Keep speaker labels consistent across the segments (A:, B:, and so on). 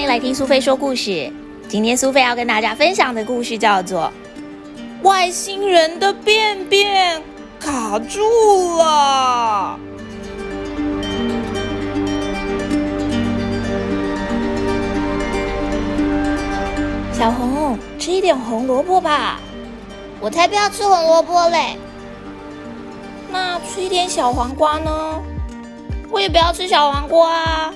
A: 欢迎来听苏菲说故事。今天苏菲要跟大家分享的故事叫做《外星人的便便卡住了》。小红，吃一点红萝卜吧。
B: 我才不要吃红萝卜嘞！
A: 那吃一点小黄瓜呢？
B: 我也不要吃小黄瓜。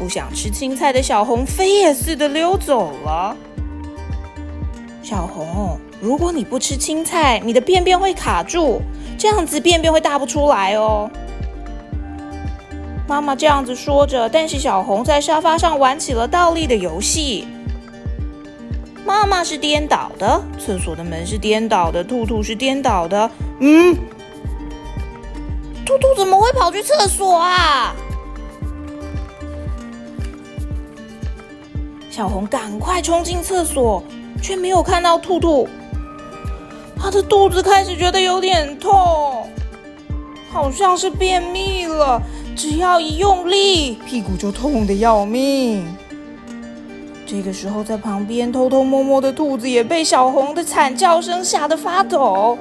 A: 不想吃青菜的小红飞也似的溜走了。小红，如果你不吃青菜，你的便便会卡住，这样子便便会大不出来哦。妈妈这样子说着，但是小红在沙发上玩起了倒立的游戏。妈妈是颠倒的，厕所的门是颠倒的，兔兔是颠倒的。嗯，
B: 兔兔怎么会跑去厕所啊？
A: 小红赶快冲进厕所，却没有看到兔兔。他的肚子开始觉得有点痛，好像是便秘了。只要一用力，屁股就痛得要命。这个时候，在旁边偷偷摸摸的兔子也被小红的惨叫声吓得发抖。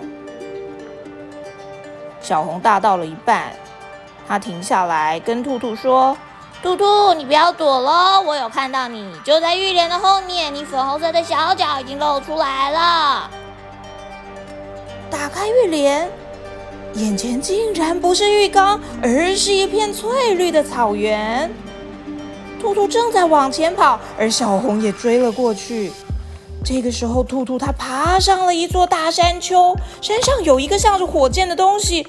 A: 小红大到了一半，他停下来跟兔兔说。
B: 兔兔，你不要躲喽！我有看到你，就在浴帘的后面。你粉红色的小脚已经露出来了。
A: 打开浴帘，眼前竟然不是浴缸，而是一片翠绿的草原。兔兔正在往前跑，而小红也追了过去。这个时候，兔兔它爬上了一座大山丘，山上有一个像是火箭的东西，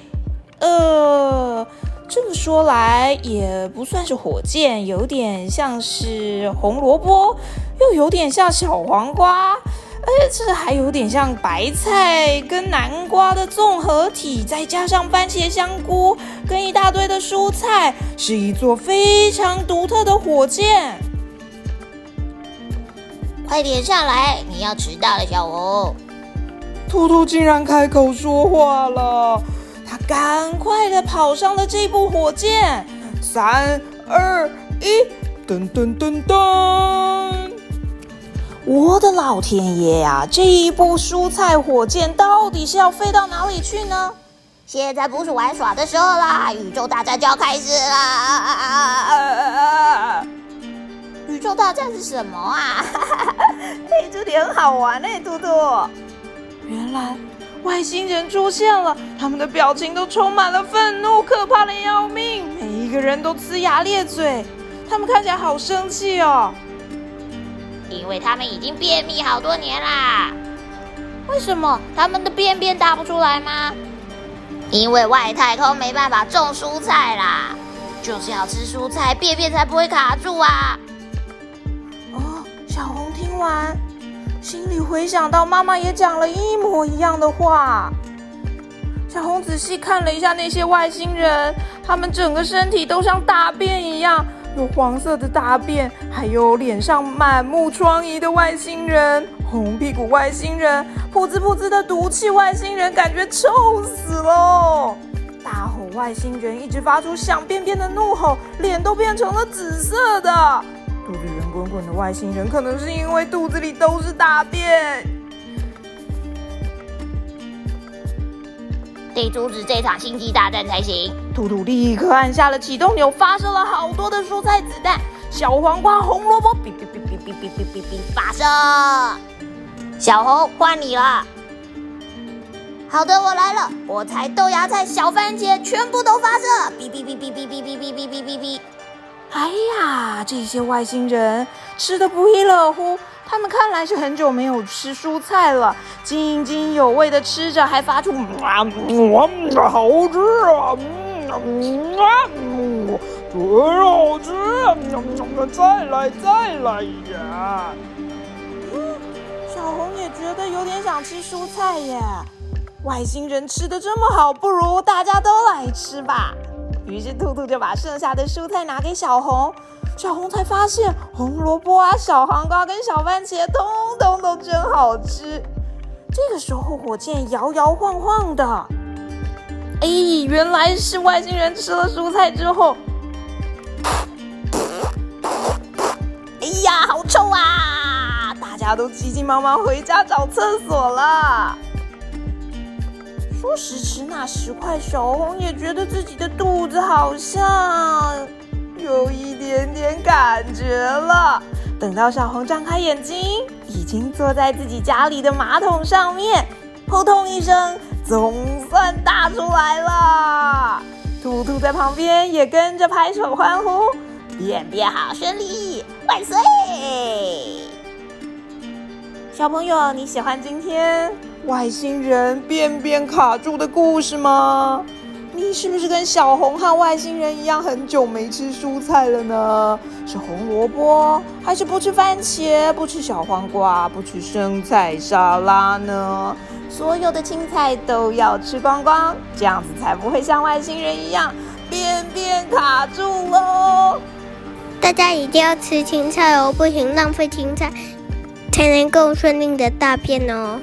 A: 呃。这么说来也不算是火箭，有点像是红萝卜，又有点像小黄瓜，哎，这还有点像白菜跟南瓜的综合体，再加上番茄、香菇跟一大堆的蔬菜，是一座非常独特的火箭。
B: 快点上来，你要迟到了，小红。
A: 兔兔竟然开口说话了。他赶快的跑上了这部火箭，三二一，噔噔噔噔！我的老天爷呀，这一部蔬菜火箭到底是要飞到哪里去呢？
B: 现在不是玩耍的时候啦，宇宙大战就要开始啦！宇宙大战是什么啊？
A: 嘿，这里很好玩呢，嘟嘟。原来。外星人出现了，他们的表情都充满了愤怒，可怕的要命。每一个人都呲牙咧嘴，他们看起来好生气哦。
B: 因为他们已经便秘好多年啦。为什么他们的便便大不出来吗？因为外太空没办法种蔬菜啦，就是要吃蔬菜，便便才不会卡住啊。
A: 哦，小红听完。心里回想到妈妈也讲了一模一样的话，小红仔细看了一下那些外星人，他们整个身体都像大便一样，有黄色的大便，还有脸上满目疮痍的外星人，红屁股外星人，噗滋噗滋的毒气外星人，感觉臭死了！大吼外星人一直发出响便便的怒吼，脸都变成了紫色的。滚滚的外星人，可能是因为肚子里都是大便。
B: 得阻止这场星际大战才行。
A: 兔兔立刻按下了启动钮，发射了好多的蔬菜子弹，小黄瓜、红萝卜，哔哔哔哔哔哔哔哔哔，
B: 发射。小红换你了。好的，我来了。菠菜、豆芽菜、小番茄，全部都发射，哔哔哔哔哔哔哔哔哔哔哔。
A: 哎呀，这些外星人吃的不亦乐乎，他们看来是很久没有吃蔬菜了，津津有味的吃着，还发出啊，好吃啊，嗯啊，真好吃，再来再来一点。小红也觉得有点想吃蔬菜耶，外星人吃的这么好，不如大家都来吃吧。于是兔兔就把剩下的蔬菜拿给小红，小红才发现红萝卜啊、小黄瓜跟小番茄通通都真好吃。这个时候，火箭摇摇晃晃的，哎，原来是外星人吃了蔬菜之后，哎呀，好臭啊！大家都急急忙忙回家找厕所了。说时迟，那时快，小红也觉得自己的肚子好像有一点点感觉了。等到小红张开眼睛，已经坐在自己家里的马桶上面，扑通一声，总算大出来了。兔兔在旁边也跟着拍手欢呼：“
B: 便便好顺利，万岁！”
A: 小朋友，你喜欢今天外星人便便卡住的故事吗？你是不是跟小红和外星人一样，很久没吃蔬菜了呢？是红萝卜，还是不吃番茄、不吃小黄瓜、不吃生菜沙拉呢？所有的青菜都要吃光光，这样子才不会像外星人一样便便卡住喽。
C: 大家一定要吃青菜哦，不行浪费青菜。才能够顺利的大便哦。